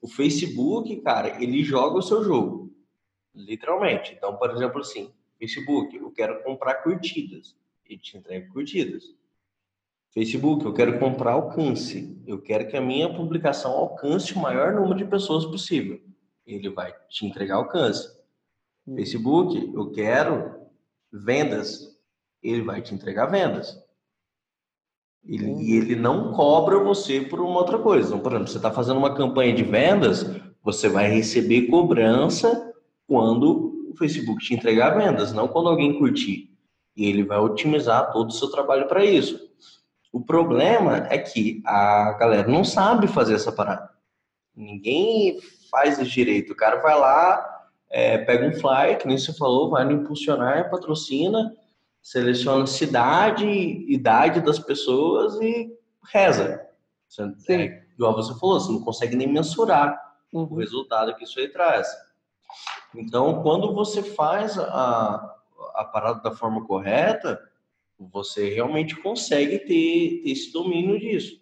O Facebook, cara, ele joga o seu jogo. Literalmente. Então, por exemplo, assim, Facebook, eu quero comprar curtidas. Ele te entrega curtidas. Facebook, eu quero comprar alcance. Eu quero que a minha publicação alcance o maior número de pessoas possível. Ele vai te entregar alcance. Hum. Facebook, eu quero vendas. Ele vai te entregar vendas. Ele, e ele não cobra você por uma outra coisa. Então, por exemplo, você está fazendo uma campanha de vendas, você vai receber cobrança quando o Facebook te entregar vendas, não quando alguém curtir. E ele vai otimizar todo o seu trabalho para isso. O problema é que a galera não sabe fazer essa parada. Ninguém faz isso direito. O cara vai lá, é, pega um flyer, que nem você falou, vai no impulsionar, patrocina, seleciona cidade, idade das pessoas e reza. Você, é, igual você falou, você não consegue nem mensurar uhum. o resultado que isso aí traz. Então, quando você faz a, a parada da forma correta, você realmente consegue ter, ter esse domínio disso.